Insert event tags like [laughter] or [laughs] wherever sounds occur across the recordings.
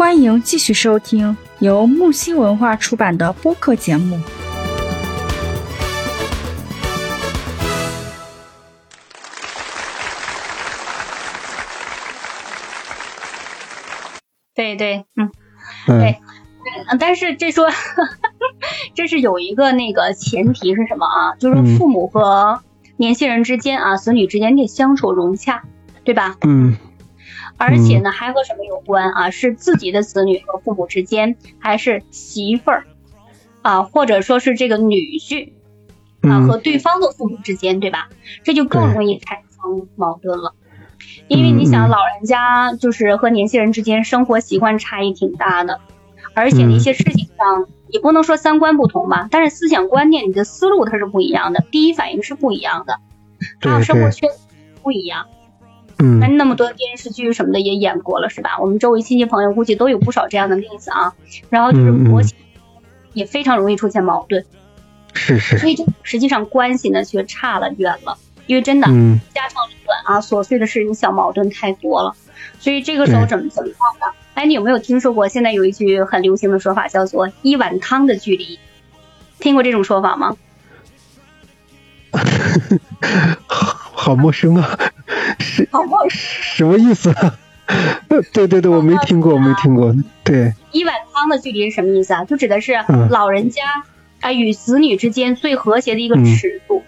欢迎继续收听由木星文化出版的播客节目。对对，嗯，对，嗯，但是这说，[laughs] 这是有一个那个前提是什么啊？就是父母和年轻人之间啊，子女之间得相处融洽，对吧？嗯。而且呢，还和什么有关啊？是自己的子女和父母之间，还是媳妇儿啊，或者说是这个女婿啊和对方的父母之间，对吧？这就更容易产生矛盾了。因为你想，老人家就是和年轻人之间生活习惯差异挺大的，而且一些事情上也不能说三观不同吧，但是思想观念、你的思路它是不一样的，第一反应是不一样的，还有生活圈不一样。那那么多电视剧什么的也演过了是吧？我们周围亲戚朋友估计都有不少这样的例子啊。然后就是婆媳也非常容易出现矛盾，是是。所以这实际上关系呢却差了远了，因为真的家长里短啊，琐碎的事情小矛盾太多了。所以这个时候怎么怎么办呢？哎，你有没有听说过现在有一句很流行的说法叫做一碗汤的距离？听过这种说法吗？[laughs] 好陌生啊！[laughs] 是什么意思？[laughs] 对对对，我没听过，我没听过。对，一碗汤的距离是什么意思啊？就指的是老人家啊与子女之间最和谐的一个尺度。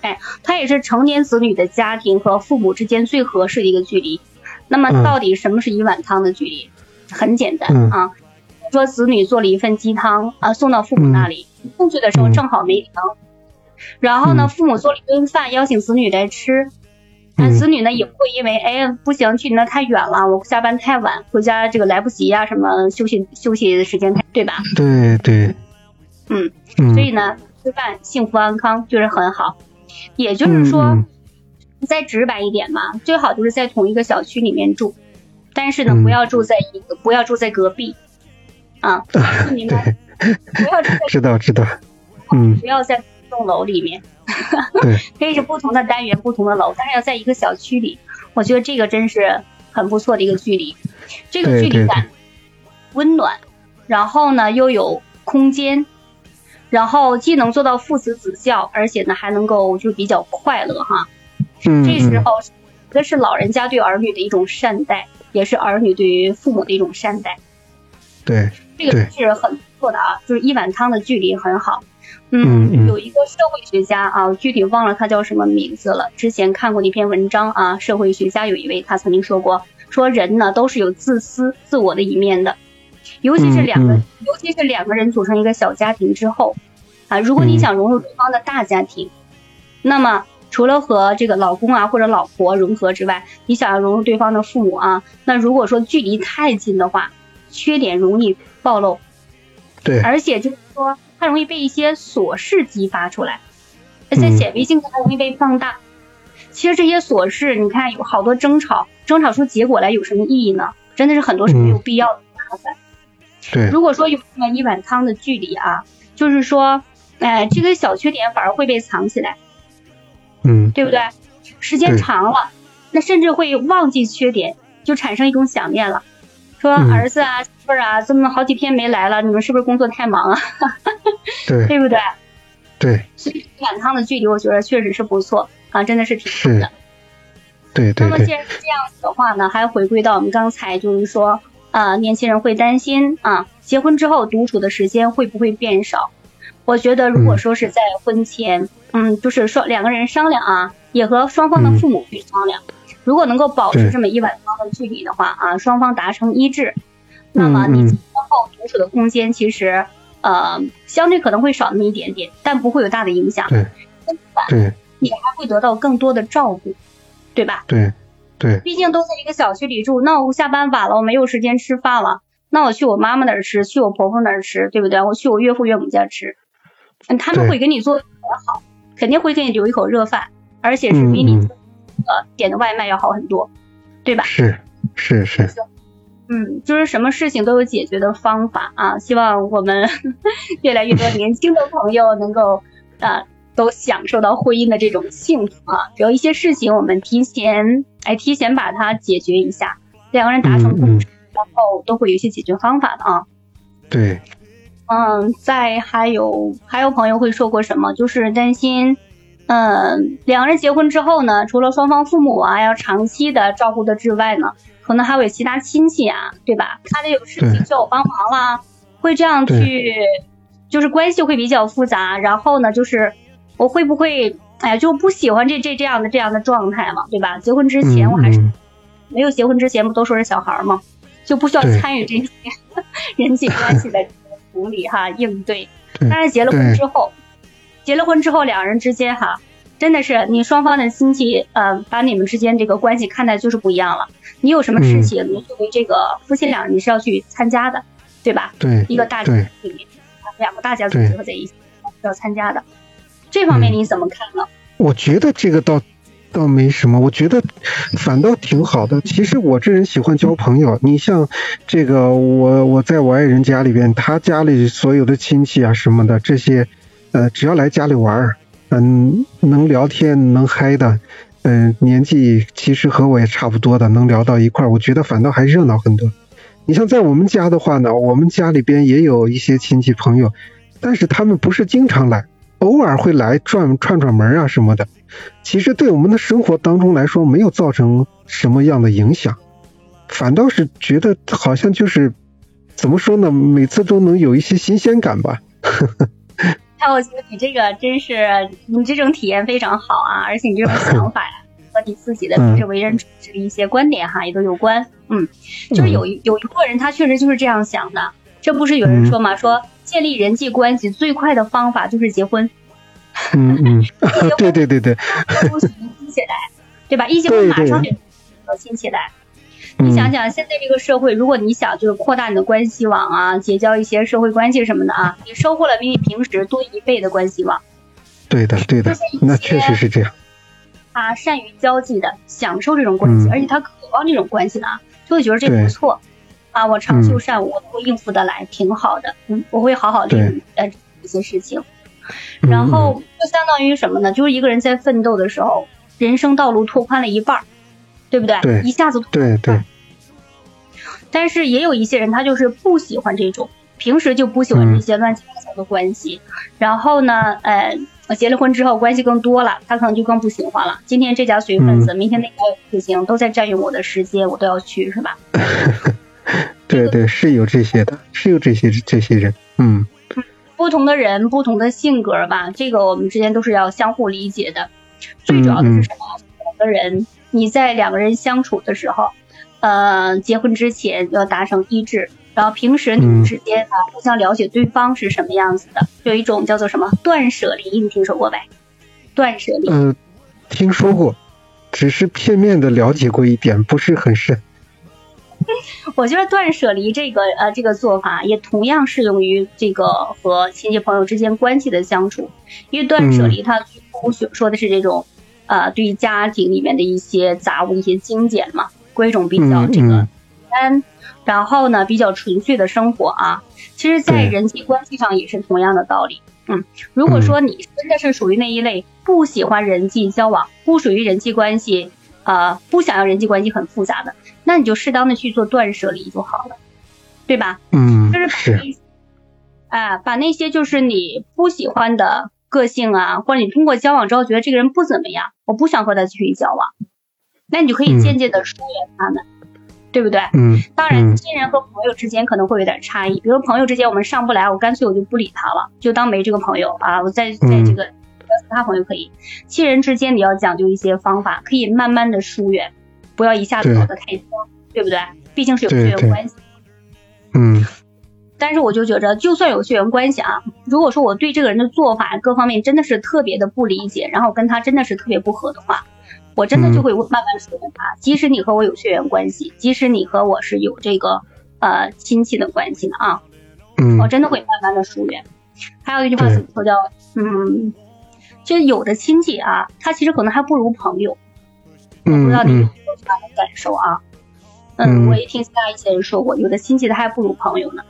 哎，它也是成年子女的家庭和父母之间最合适的一个距离。那么，到底什么是一碗汤的距离？很简单啊，说子女做了一份鸡汤啊，送到父母那里，送去的时候正好没凉。然后呢，父母做了一顿饭，邀请子女来吃。那子女呢也不会因为哎不行去那太远了，我下班太晚，回家这个来不及呀，什么休息休息的时间太对吧？对对，嗯，所以呢吃饭幸福安康就是很好，也就是说再直白一点嘛，最好就是在同一个小区里面住，但是呢不要住在一个不要住在隔壁啊，[laughs] 你们不要住在 [laughs] 知道知道，嗯，不要在栋楼里面。对，可以是不同的单元、不同的楼，但是要在一个小区里，我觉得这个真是很不错的一个距离。这个距离感温暖，然后呢又有空间，然后既能做到父慈子孝，而且呢还能够就比较快乐哈。嗯。这时候，这是老人家对儿女的一种善待，也是儿女对于父母的一种善待。对。这个是很不错的啊，就是一碗汤的距离很好。嗯，有一个社会学家啊，具体忘了他叫什么名字了。之前看过一篇文章啊，社会学家有一位他曾经说过，说人呢都是有自私自我的一面的，尤其是两个，尤其是两个人组成一个小家庭之后啊，如果你想融入对方的大家庭，那么除了和这个老公啊或者老婆融合之外，你想要融入对方的父母啊，那如果说距离太近的话，缺点容易暴露，对，而且就是说。它容易被一些琐事激发出来，而且显微镜它容易被放大。其实这些琐事，你看有好多争吵，争吵出结果来有什么意义呢？真的是很多是没有必要的麻烦。对，如果说有这么一碗汤的距离啊，就是说，哎，这个小缺点反而会被藏起来，嗯，对不对？时间长了，那甚至会忘记缺点，就产生一种想念了。说儿子啊，媳妇儿啊，这么好几天没来了，你们是不是工作太忙啊？对，[laughs] 对不对？对。所以两趟的距离，我觉得确实是不错啊，真的是挺好的。对对。那么既然是这样子的话呢，还回归到我们刚才就是说啊，年轻人会担心啊，结婚之后独处的时间会不会变少？我觉得如果说是在婚前，嗯，就是说两个人商量啊，也和双方的父母去商量。如果能够保持这么一碗汤的距离的话啊，双方达成一致，那么你今后独处的空间其实呃相对可能会少那么一点点，但不会有大的影响。对，对，你还会得到更多的照顾，对吧？对，对。毕竟都在一个小区里住，那我下班晚了，我没有时间吃饭了，那我去我妈妈那儿吃，去我婆婆那儿吃，对不对？我去我岳父岳母家吃，嗯他们会给你做的好，肯定会给你留一口热饭，而且是比你。呃，点的外卖要好很多，对吧？是是是，嗯，就是什么事情都有解决的方法啊！希望我们 [laughs] 越来越多年轻的朋友能够啊，都享受到婚姻的这种幸福啊！只要一些事情我们提前哎提前把它解决一下，两个人达成共识，然后都会有一些解决方法的啊。对。嗯，再还有还有朋友会说过什么，就是担心，嗯，两个人结婚之后呢，除了双方父母啊要长期的照顾的之外呢，可能还有其他亲戚啊，对吧？他得有事情需要我帮忙啦，会这样去，就是关系会比较复杂。然后呢，就是我会不会，哎呀，就不喜欢这这这样的这样的状态嘛，对吧？结婚之前我还是没有结婚之前不都说是小孩嘛，就不需要参与这些 [laughs] 人际关系的。处理哈应对，但是结了婚之后，结了婚之后两人之间哈，真的是你双方的亲戚呃，把你们之间这个关系看待就是不一样了。你有什么事情，你作为这个夫妻俩你是要去参加的，对吧？对，一个大家里面，两个大家族结合在一起要参加的，这方面你怎么看呢？我觉得这个倒。倒没什么，我觉得反倒挺好的。其实我这人喜欢交朋友。你像这个，我我在我爱人家里边，他家里所有的亲戚啊什么的，这些呃，只要来家里玩儿，嗯，能聊天能嗨的，嗯，年纪其实和我也差不多的，能聊到一块儿，我觉得反倒还热闹很多。你像在我们家的话呢，我们家里边也有一些亲戚朋友，但是他们不是经常来。偶尔会来转串串门啊什么的，其实对我们的生活当中来说没有造成什么样的影响，反倒是觉得好像就是怎么说呢，每次都能有一些新鲜感吧。呵 [laughs] 呵那我觉得你这个真是你这种体验非常好啊，而且你这种想法呀和你自己的平时为人处事的一些观点哈也都有关。嗯，就是有一有一部分人他确实就是这样想的，这不是有人说嘛说。建立人际关系最快的方法就是结婚。嗯嗯，[laughs] 对对对对。都亲起来，对吧？一结婚马上就要亲起来。你想想，现在这个社会，如果你想就是扩大你的关系网啊，结交一些社会关系什么的啊，你收获了比你平时多一倍的关系网。对的对的，那确实是这样。他善于交际的，享受这种关系，而且他渴望这种关系的啊，就会觉得这不错。啊，我长袖善舞，我会应付得来，挺好的。嗯，我会好好利用呃一些事情。[laughs] 然后就相当于什么呢？就是一个人在奋斗的时候，人生道路拓宽了一半儿，对不对？对，一下子拓对对。但是也有一些人，他就是不喜欢这种，平时就不喜欢这些乱七八糟的关系。然后呢，呃，结了婚之后关系更多了，他可能就更不喜欢了。今天这家随份子，明天那家不行，都在占用我的时间，我都要去，是吧？[laughs] 对对，是有这些的，是有这些这些人，嗯。不同的人，不同的性格吧，这个我们之间都是要相互理解的。最主要的是什么？两个人你在两个人相处的时候，呃，结婚之前要达成一致，然后平时你们之间啊，互相了解对方是什么样子的。有一种叫做什么断舍离，你听说过呗？断舍离。嗯，听说过，只是片面的了解过一点，不是很深。[laughs] 我觉得断舍离这个呃这个做法也同样适用于这个和亲戚朋友之间关系的相处，因为断舍离它说的是这种呃对于家庭里面的一些杂物一些精简嘛，过一种比较这个单，然后呢比较纯粹的生活啊。其实，在人际关系上也是同样的道理。嗯，如果说你真的是属于那一类不喜欢人际交往，不属于人际关系。呃，不想要人际关系很复杂的，那你就适当的去做断舍离就好了，对吧？嗯，就是是，啊，把那些就是你不喜欢的个性啊，或者你通过交往之后觉得这个人不怎么样，我不想和他继续交往，那你就可以渐渐的疏远他们，对不对？嗯。当然，亲人和朋友之间可能会有点差异，比如朋友之间我们上不来，我干脆我就不理他了，就当没这个朋友啊，我在在这个。其他朋友可以，亲人之间你要讲究一些方法，可以慢慢的疏远，不要一下子搞得太僵，对不对？毕竟是有血缘关系。嗯。但是我就觉着，就算有血缘关系啊，如果说我对这个人的做法各方面真的是特别的不理解，然后跟他真的是特别不合的话，我真的就会慢慢疏远他。即使你和我有血缘关系，即使你和我是有这个呃亲戚的关系的啊，我真的会慢慢的疏远。还有一句话怎么说叫嗯？就有的亲戚啊，他其实可能还不如朋友，我不知道你有没有这样的感受啊？嗯，我也听其他一些人说过，有的亲戚他还不如朋友呢。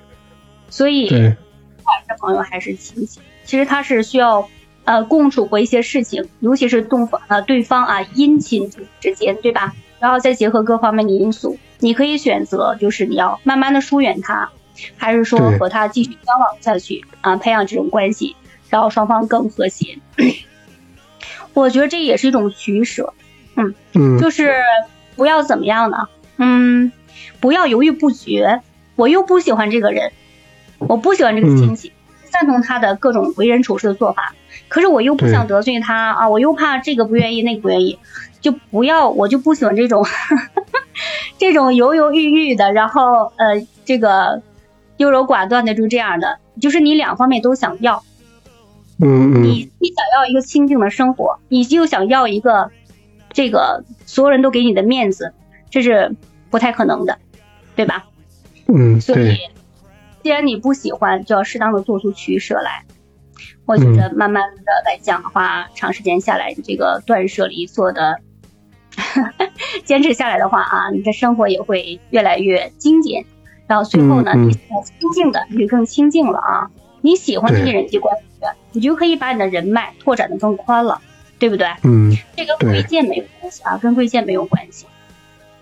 所以，不管是朋友还是亲戚，其实他是需要呃共处过一些事情，尤其是动呃对方啊姻亲之间，对吧？然后再结合各方面的因素，你可以选择就是你要慢慢的疏远他，还是说和他继续交往下去啊，培养这种关系，然后双方更和谐。[coughs] 我觉得这也是一种取舍，嗯嗯，就是不要怎么样呢？嗯，不要犹豫不决。我又不喜欢这个人，我不喜欢这个亲戚，赞同他的各种为人处事的做法，可是我又不想得罪他啊，我又怕这个不愿意那个不愿意，就不要，我就不喜欢这种 [laughs] 这种犹犹豫豫的，然后呃，这个优柔寡断的，就这样的，就是你两方面都想要。嗯你你想要一个清静的生活，你就想要一个这个所有人都给你的面子，这是不太可能的，对吧？嗯，所以既然你不喜欢，就要适当的做出取舍来。我觉得慢慢的来讲的话，长时间下来，你这个断舍离做的 [laughs] 坚持下来的话啊，你的生活也会越来越精简。然后随后呢，你清静的，你就更清静了啊。你喜欢这些人际关系。你就可以把你的人脉拓展的更宽了，对不对？嗯，这跟贵贱没有关系啊，跟贵贱没有关系。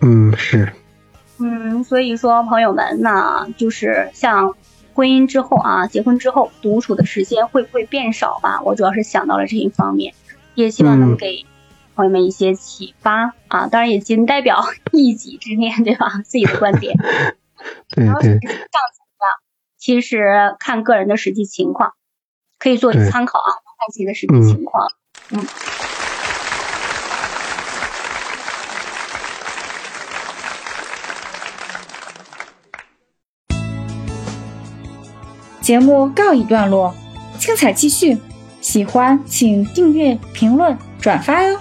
嗯，是。嗯，所以说朋友们，那就是像婚姻之后啊，结婚之后独处的时间会不会变少吧？我主要是想到了这一方面，也希望能给朋友们一些启发啊。当然也仅代表 [laughs] 一己之念，对吧？自己的观点。对 [laughs] 对。上层的，其实看个人的实际情况。可以做参考啊，看自己的实际情况。嗯。节目告一段落，精彩继续。喜欢请订阅、评论、转发哟。